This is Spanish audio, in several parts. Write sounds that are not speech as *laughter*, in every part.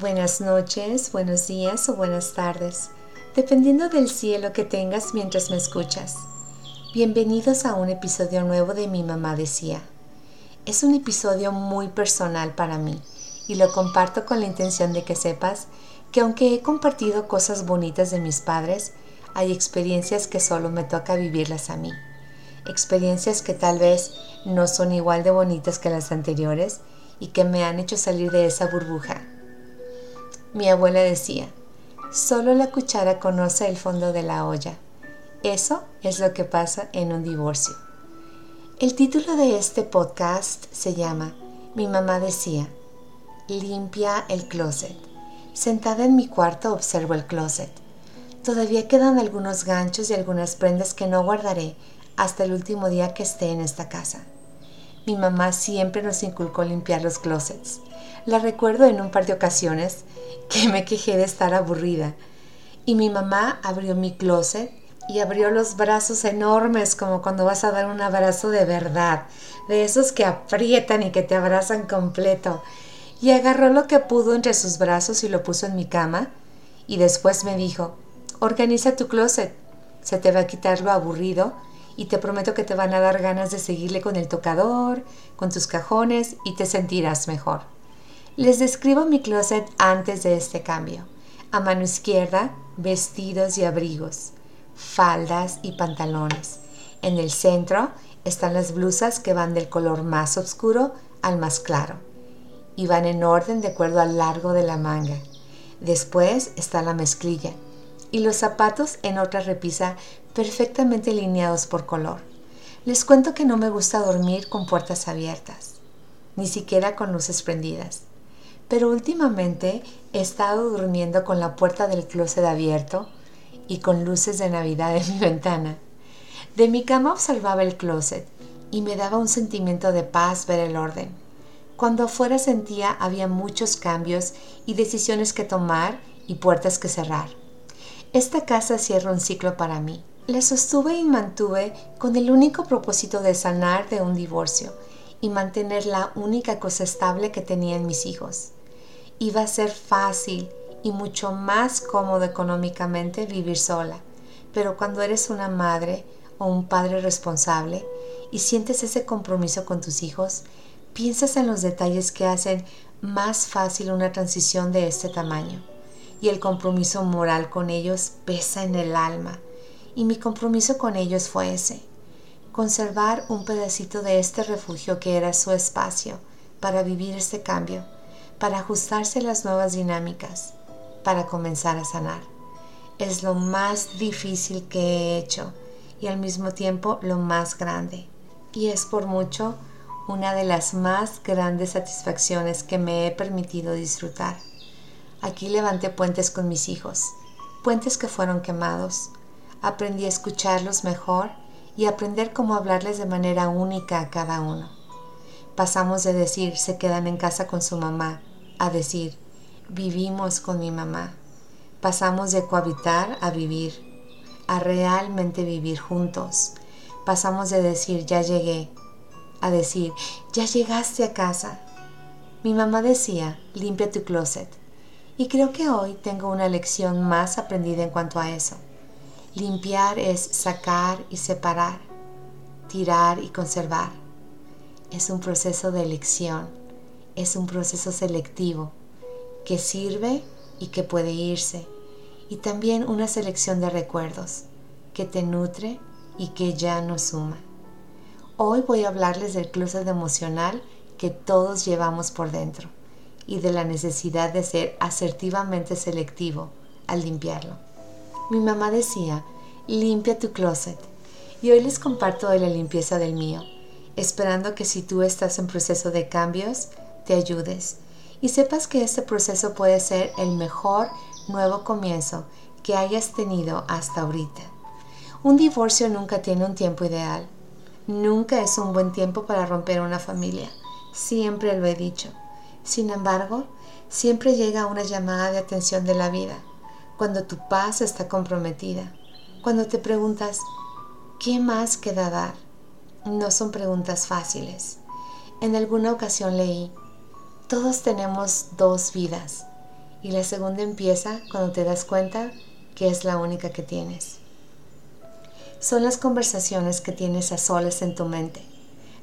Buenas noches, buenos días o buenas tardes, dependiendo del cielo que tengas mientras me escuchas. Bienvenidos a un episodio nuevo de Mi Mamá Decía. Es un episodio muy personal para mí y lo comparto con la intención de que sepas que aunque he compartido cosas bonitas de mis padres, hay experiencias que solo me toca vivirlas a mí. Experiencias que tal vez no son igual de bonitas que las anteriores y que me han hecho salir de esa burbuja. Mi abuela decía, solo la cuchara conoce el fondo de la olla. Eso es lo que pasa en un divorcio. El título de este podcast se llama Mi mamá decía, limpia el closet. Sentada en mi cuarto observo el closet. Todavía quedan algunos ganchos y algunas prendas que no guardaré hasta el último día que esté en esta casa. Mi mamá siempre nos inculcó limpiar los closets. La recuerdo en un par de ocasiones que me quejé de estar aburrida y mi mamá abrió mi closet y abrió los brazos enormes como cuando vas a dar un abrazo de verdad, de esos que aprietan y que te abrazan completo. Y agarró lo que pudo entre sus brazos y lo puso en mi cama y después me dijo, organiza tu closet, se te va a quitar lo aburrido y te prometo que te van a dar ganas de seguirle con el tocador, con tus cajones y te sentirás mejor. Les describo mi closet antes de este cambio. A mano izquierda, vestidos y abrigos, faldas y pantalones. En el centro están las blusas que van del color más oscuro al más claro y van en orden de acuerdo al largo de la manga. Después está la mezclilla y los zapatos en otra repisa perfectamente alineados por color. Les cuento que no me gusta dormir con puertas abiertas, ni siquiera con luces prendidas. Pero últimamente he estado durmiendo con la puerta del closet abierto y con luces de Navidad en *laughs* mi ventana. De mi cama observaba el closet y me daba un sentimiento de paz ver el orden. Cuando afuera sentía había muchos cambios y decisiones que tomar y puertas que cerrar. Esta casa cierra un ciclo para mí. La sostuve y mantuve con el único propósito de sanar de un divorcio y mantener la única cosa estable que tenía en mis hijos. Iba a ser fácil y mucho más cómodo económicamente vivir sola, pero cuando eres una madre o un padre responsable y sientes ese compromiso con tus hijos, piensas en los detalles que hacen más fácil una transición de este tamaño. Y el compromiso moral con ellos pesa en el alma. Y mi compromiso con ellos fue ese, conservar un pedacito de este refugio que era su espacio para vivir este cambio, para ajustarse a las nuevas dinámicas, para comenzar a sanar. Es lo más difícil que he hecho y al mismo tiempo lo más grande. Y es por mucho una de las más grandes satisfacciones que me he permitido disfrutar. Aquí levanté puentes con mis hijos, puentes que fueron quemados. Aprendí a escucharlos mejor y aprender cómo hablarles de manera única a cada uno. Pasamos de decir se quedan en casa con su mamá a decir vivimos con mi mamá. Pasamos de cohabitar a vivir, a realmente vivir juntos. Pasamos de decir ya llegué a decir ya llegaste a casa. Mi mamá decía limpia tu closet y creo que hoy tengo una lección más aprendida en cuanto a eso. Limpiar es sacar y separar, tirar y conservar. Es un proceso de elección, es un proceso selectivo que sirve y que puede irse. Y también una selección de recuerdos que te nutre y que ya no suma. Hoy voy a hablarles del closet emocional que todos llevamos por dentro y de la necesidad de ser asertivamente selectivo al limpiarlo. Mi mamá decía, limpia tu closet. Y hoy les comparto de la limpieza del mío, esperando que si tú estás en proceso de cambios, te ayudes y sepas que este proceso puede ser el mejor nuevo comienzo que hayas tenido hasta ahorita. Un divorcio nunca tiene un tiempo ideal. Nunca es un buen tiempo para romper una familia. Siempre lo he dicho. Sin embargo, siempre llega una llamada de atención de la vida, cuando tu paz está comprometida, cuando te preguntas, ¿qué más queda dar? No son preguntas fáciles. En alguna ocasión leí, todos tenemos dos vidas Y la segunda empieza cuando te das cuenta que es la única que tienes. Son las conversaciones que tienes a solas en tu mente,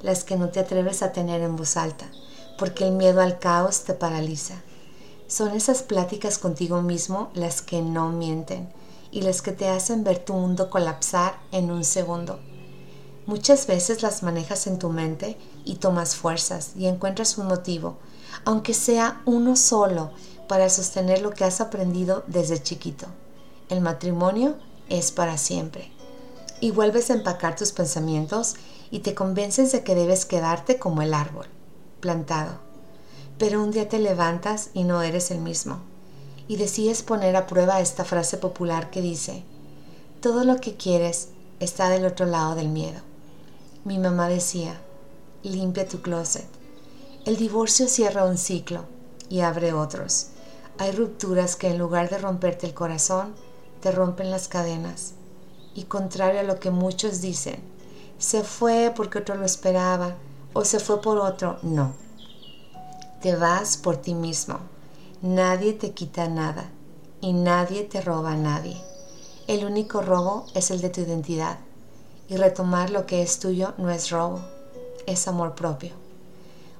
las que no te atreves a tener en voz alta, porque el miedo al caos te paraliza. Son esas pláticas contigo mismo las que no mienten y las que te hacen ver tu mundo colapsar en un segundo. Muchas veces las manejas en tu mente y tomas fuerzas y encuentras un motivo, aunque sea uno solo, para sostener lo que has aprendido desde chiquito. El matrimonio es para siempre. Y vuelves a empacar tus pensamientos y te convences de que debes quedarte como el árbol, plantado. Pero un día te levantas y no eres el mismo. Y decides poner a prueba esta frase popular que dice, todo lo que quieres está del otro lado del miedo. Mi mamá decía, limpia tu closet. El divorcio cierra un ciclo y abre otros. Hay rupturas que en lugar de romperte el corazón, te rompen las cadenas. Y contrario a lo que muchos dicen, se fue porque otro lo esperaba o se fue por otro, no. Te vas por ti mismo. Nadie te quita nada y nadie te roba a nadie. El único robo es el de tu identidad. Y retomar lo que es tuyo no es robo, es amor propio.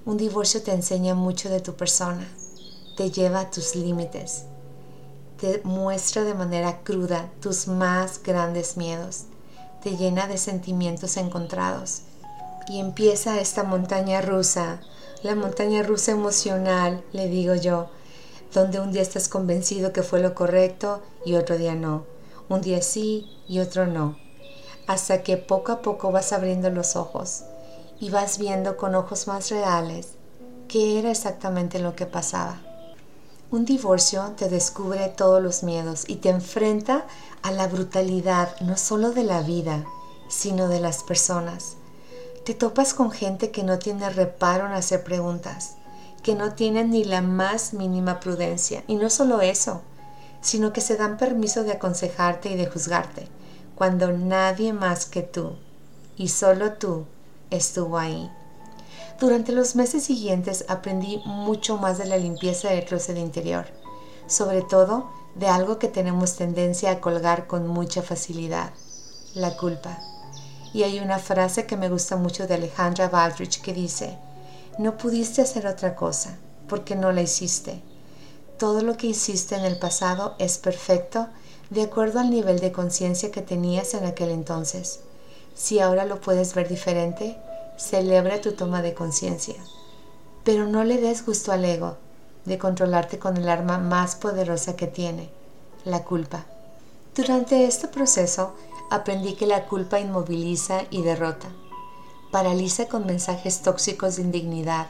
Un divorcio te enseña mucho de tu persona, te lleva a tus límites, te muestra de manera cruda tus más grandes miedos, te llena de sentimientos encontrados. Y empieza esta montaña rusa, la montaña rusa emocional, le digo yo, donde un día estás convencido que fue lo correcto y otro día no, un día sí y otro no. Hasta que poco a poco vas abriendo los ojos y vas viendo con ojos más reales qué era exactamente lo que pasaba. Un divorcio te descubre todos los miedos y te enfrenta a la brutalidad no solo de la vida, sino de las personas. Te topas con gente que no tiene reparo en hacer preguntas, que no tienen ni la más mínima prudencia. Y no solo eso, sino que se dan permiso de aconsejarte y de juzgarte cuando nadie más que tú y solo tú estuvo ahí. Durante los meses siguientes aprendí mucho más de la limpieza del closet interior, sobre todo de algo que tenemos tendencia a colgar con mucha facilidad, la culpa. Y hay una frase que me gusta mucho de Alejandra Baldrich que dice, no pudiste hacer otra cosa porque no la hiciste. Todo lo que hiciste en el pasado es perfecto de acuerdo al nivel de conciencia que tenías en aquel entonces. Si ahora lo puedes ver diferente, celebra tu toma de conciencia. Pero no le des gusto al ego de controlarte con el arma más poderosa que tiene, la culpa. Durante este proceso aprendí que la culpa inmoviliza y derrota. Paraliza con mensajes tóxicos de indignidad.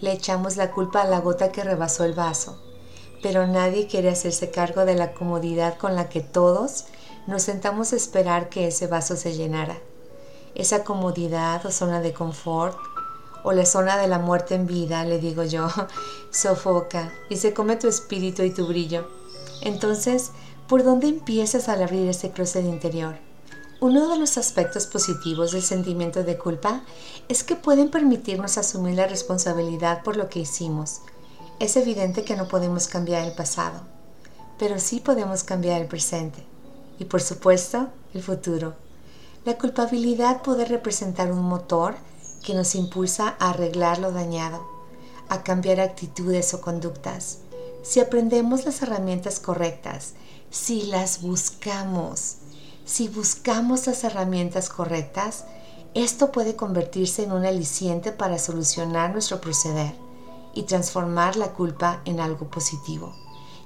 Le echamos la culpa a la gota que rebasó el vaso pero nadie quiere hacerse cargo de la comodidad con la que todos nos sentamos a esperar que ese vaso se llenara. Esa comodidad o zona de confort o la zona de la muerte en vida, le digo yo, *laughs* sofoca y se come tu espíritu y tu brillo. Entonces, ¿por dónde empiezas al abrir ese closet interior? Uno de los aspectos positivos del sentimiento de culpa es que pueden permitirnos asumir la responsabilidad por lo que hicimos, es evidente que no podemos cambiar el pasado, pero sí podemos cambiar el presente y por supuesto el futuro. La culpabilidad puede representar un motor que nos impulsa a arreglar lo dañado, a cambiar actitudes o conductas. Si aprendemos las herramientas correctas, si las buscamos, si buscamos las herramientas correctas, esto puede convertirse en un aliciente para solucionar nuestro proceder y transformar la culpa en algo positivo.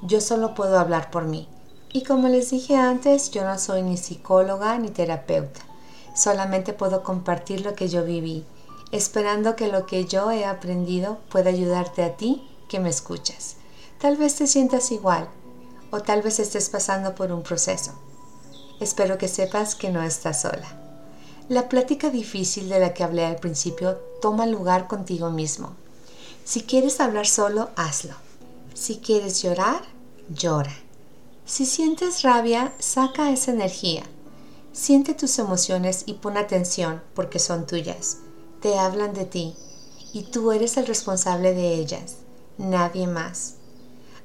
Yo solo puedo hablar por mí. Y como les dije antes, yo no soy ni psicóloga ni terapeuta. Solamente puedo compartir lo que yo viví, esperando que lo que yo he aprendido pueda ayudarte a ti que me escuchas. Tal vez te sientas igual o tal vez estés pasando por un proceso. Espero que sepas que no estás sola. La plática difícil de la que hablé al principio toma lugar contigo mismo. Si quieres hablar solo, hazlo. Si quieres llorar, llora. Si sientes rabia, saca esa energía. Siente tus emociones y pon atención porque son tuyas. Te hablan de ti y tú eres el responsable de ellas, nadie más.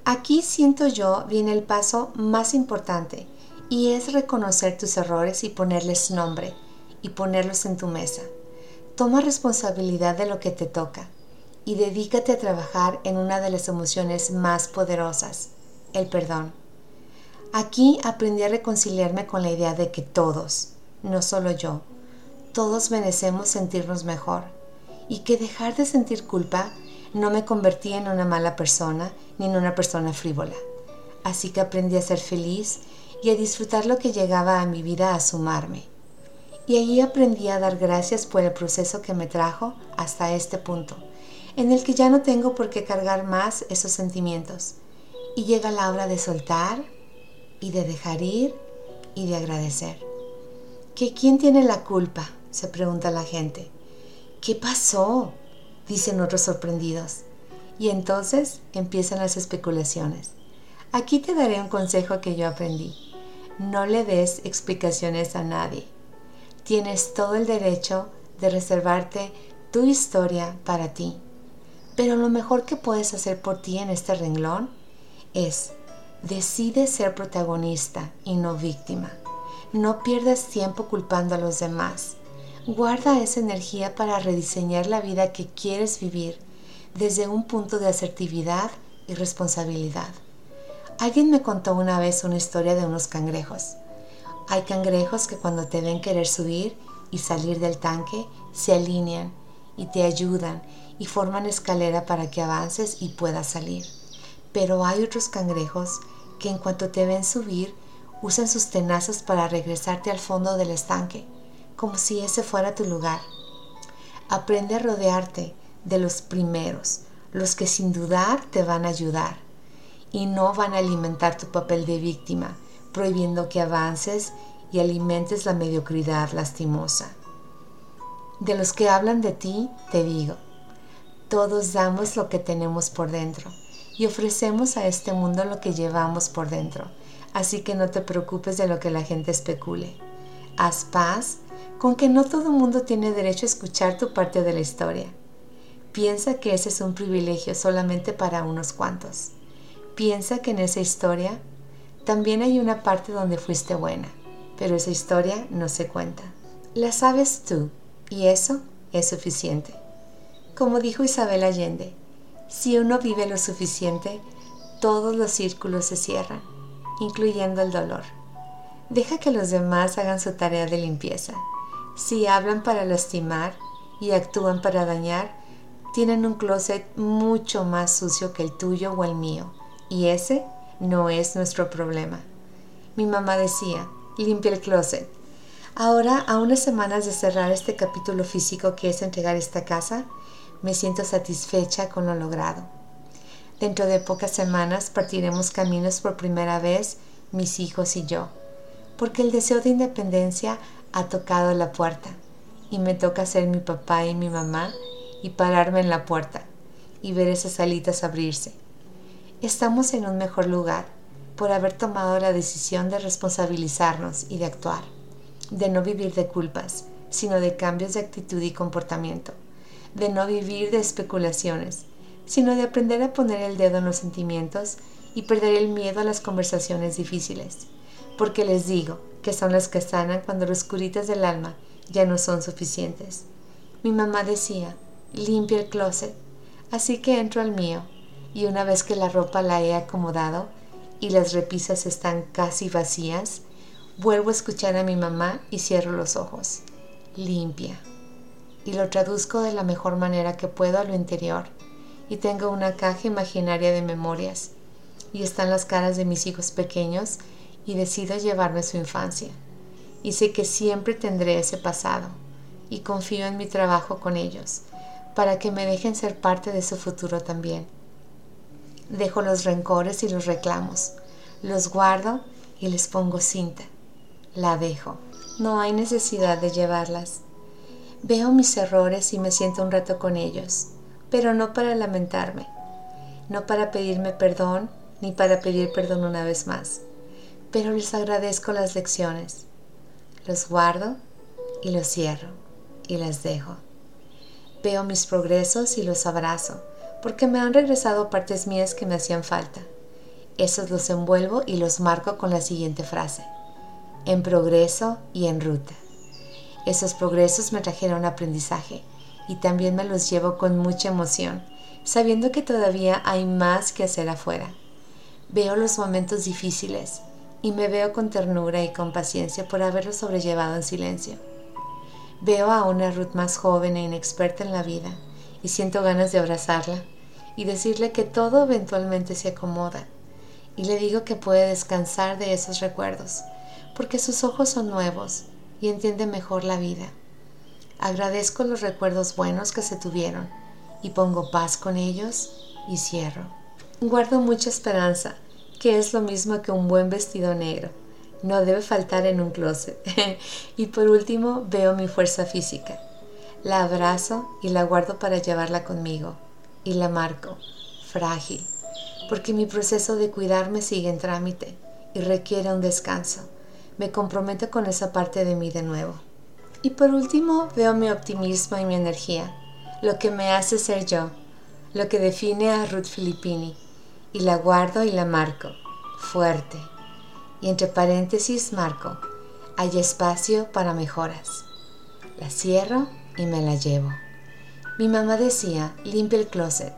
Aquí siento yo viene el paso más importante y es reconocer tus errores y ponerles nombre y ponerlos en tu mesa. Toma responsabilidad de lo que te toca y dedícate a trabajar en una de las emociones más poderosas, el perdón. Aquí aprendí a reconciliarme con la idea de que todos, no solo yo, todos merecemos sentirnos mejor y que dejar de sentir culpa no me convertía en una mala persona ni en una persona frívola. Así que aprendí a ser feliz y a disfrutar lo que llegaba a mi vida a sumarme. Y allí aprendí a dar gracias por el proceso que me trajo hasta este punto, en el que ya no tengo por qué cargar más esos sentimientos. Y llega la hora de soltar y de dejar ir y de agradecer. ¿Que quién tiene la culpa? se pregunta la gente. ¿Qué pasó? dicen otros sorprendidos. Y entonces empiezan las especulaciones. Aquí te daré un consejo que yo aprendí. No le des explicaciones a nadie. Tienes todo el derecho de reservarte tu historia para ti. Pero lo mejor que puedes hacer por ti en este renglón es decide ser protagonista y no víctima. No pierdas tiempo culpando a los demás. Guarda esa energía para rediseñar la vida que quieres vivir desde un punto de asertividad y responsabilidad. Alguien me contó una vez una historia de unos cangrejos. Hay cangrejos que cuando te ven querer subir y salir del tanque, se alinean y te ayudan y forman escalera para que avances y puedas salir. Pero hay otros cangrejos que en cuanto te ven subir, usan sus tenazas para regresarte al fondo del estanque como si ese fuera tu lugar. Aprende a rodearte de los primeros, los que sin dudar te van a ayudar y no van a alimentar tu papel de víctima, prohibiendo que avances y alimentes la mediocridad lastimosa. De los que hablan de ti, te digo, todos damos lo que tenemos por dentro y ofrecemos a este mundo lo que llevamos por dentro, así que no te preocupes de lo que la gente especule. Haz paz con que no todo el mundo tiene derecho a escuchar tu parte de la historia. Piensa que ese es un privilegio solamente para unos cuantos. Piensa que en esa historia también hay una parte donde fuiste buena, pero esa historia no se cuenta. La sabes tú y eso es suficiente. Como dijo Isabel Allende, si uno vive lo suficiente, todos los círculos se cierran, incluyendo el dolor. Deja que los demás hagan su tarea de limpieza si hablan para lastimar y actúan para dañar, tienen un closet mucho más sucio que el tuyo o el mío, y ese no es nuestro problema. Mi mamá decía, limpia el closet. Ahora, a unas semanas de cerrar este capítulo físico que es entregar esta casa, me siento satisfecha con lo logrado. Dentro de pocas semanas partiremos caminos por primera vez mis hijos y yo, porque el deseo de independencia ha tocado la puerta y me toca ser mi papá y mi mamá y pararme en la puerta y ver esas alitas abrirse. Estamos en un mejor lugar por haber tomado la decisión de responsabilizarnos y de actuar, de no vivir de culpas, sino de cambios de actitud y comportamiento, de no vivir de especulaciones, sino de aprender a poner el dedo en los sentimientos y perder el miedo a las conversaciones difíciles. Porque les digo, que son las que sanan cuando los curitas del alma ya no son suficientes. Mi mamá decía, limpia el closet, así que entro al mío y una vez que la ropa la he acomodado y las repisas están casi vacías, vuelvo a escuchar a mi mamá y cierro los ojos. Limpia. Y lo traduzco de la mejor manera que puedo a lo interior. Y tengo una caja imaginaria de memorias. Y están las caras de mis hijos pequeños y decido llevarme su infancia. Y sé que siempre tendré ese pasado y confío en mi trabajo con ellos para que me dejen ser parte de su futuro también. Dejo los rencores y los reclamos, los guardo y les pongo cinta. La dejo. No hay necesidad de llevarlas. Veo mis errores y me siento un rato con ellos, pero no para lamentarme, no para pedirme perdón ni para pedir perdón una vez más pero les agradezco las lecciones. Los guardo y los cierro y las dejo. Veo mis progresos y los abrazo, porque me han regresado partes mías que me hacían falta. Esos los envuelvo y los marco con la siguiente frase. En progreso y en ruta. Esos progresos me trajeron aprendizaje y también me los llevo con mucha emoción, sabiendo que todavía hay más que hacer afuera. Veo los momentos difíciles y me veo con ternura y con paciencia por haberlos sobrellevado en silencio. Veo a una Ruth más joven e inexperta en la vida y siento ganas de abrazarla y decirle que todo eventualmente se acomoda. Y le digo que puede descansar de esos recuerdos, porque sus ojos son nuevos y entiende mejor la vida. Agradezco los recuerdos buenos que se tuvieron y pongo paz con ellos y cierro. Guardo mucha esperanza, que es lo mismo que un buen vestido negro. No debe faltar en un closet. *laughs* y por último veo mi fuerza física. La abrazo y la guardo para llevarla conmigo. Y la marco, frágil, porque mi proceso de cuidarme sigue en trámite y requiere un descanso me comprometo con esa parte de mí de nuevo. Y por último, veo mi optimismo y mi energía, lo que me hace ser yo, lo que define a Ruth Filippini, y la guardo y la marco, fuerte. Y entre paréntesis marco, hay espacio para mejoras. La cierro y me la llevo. Mi mamá decía, limpia el closet,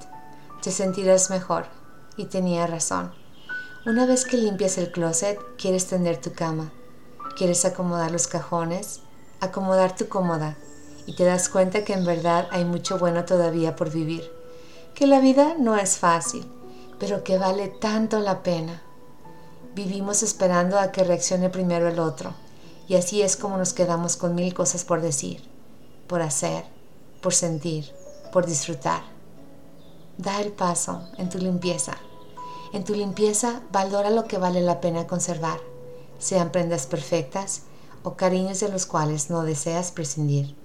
te sentirás mejor. Y tenía razón. Una vez que limpias el closet, quieres tender tu cama quieres acomodar los cajones, acomodar tu cómoda y te das cuenta que en verdad hay mucho bueno todavía por vivir, que la vida no es fácil, pero que vale tanto la pena. Vivimos esperando a que reaccione primero el otro, y así es como nos quedamos con mil cosas por decir, por hacer, por sentir, por disfrutar. Da el paso en tu limpieza. En tu limpieza valora lo que vale la pena conservar sean prendas perfectas o cariños de los cuales no deseas prescindir.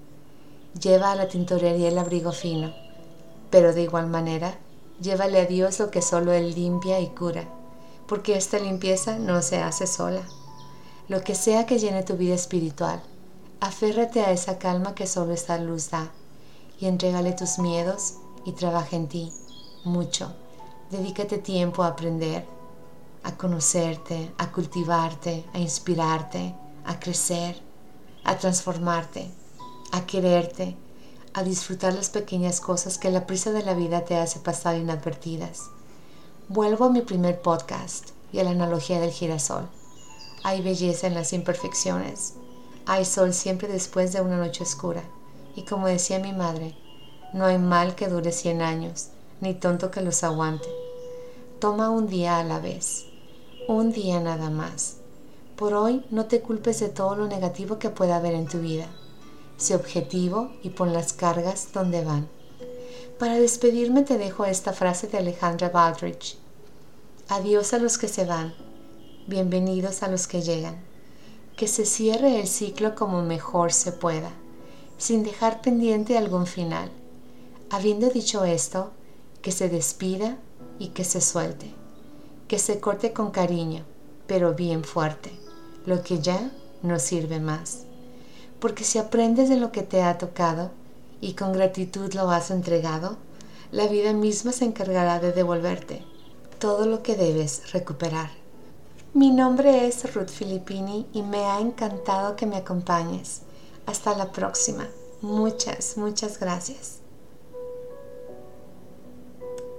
Lleva a la tintorería el abrigo fino, pero de igual manera, llévale a Dios lo que solo Él limpia y cura, porque esta limpieza no se hace sola. Lo que sea que llene tu vida espiritual, aférrate a esa calma que solo esta luz da y entrégale tus miedos y trabaja en ti mucho. Dedícate tiempo a aprender, a conocerte, a cultivarte, a inspirarte, a crecer, a transformarte, a quererte, a disfrutar las pequeñas cosas que la prisa de la vida te hace pasar inadvertidas. Vuelvo a mi primer podcast y a la analogía del girasol. Hay belleza en las imperfecciones. Hay sol siempre después de una noche oscura. Y como decía mi madre, no hay mal que dure cien años, ni tonto que los aguante. Toma un día a la vez un día nada más. Por hoy no te culpes de todo lo negativo que pueda haber en tu vida. Sé objetivo y pon las cargas donde van. Para despedirme te dejo esta frase de Alejandra Baldrige. Adiós a los que se van, bienvenidos a los que llegan. Que se cierre el ciclo como mejor se pueda, sin dejar pendiente algún final. Habiendo dicho esto, que se despida y que se suelte que se corte con cariño, pero bien fuerte, lo que ya no sirve más. Porque si aprendes de lo que te ha tocado y con gratitud lo has entregado, la vida misma se encargará de devolverte todo lo que debes recuperar. Mi nombre es Ruth Filippini y me ha encantado que me acompañes. Hasta la próxima. Muchas, muchas gracias.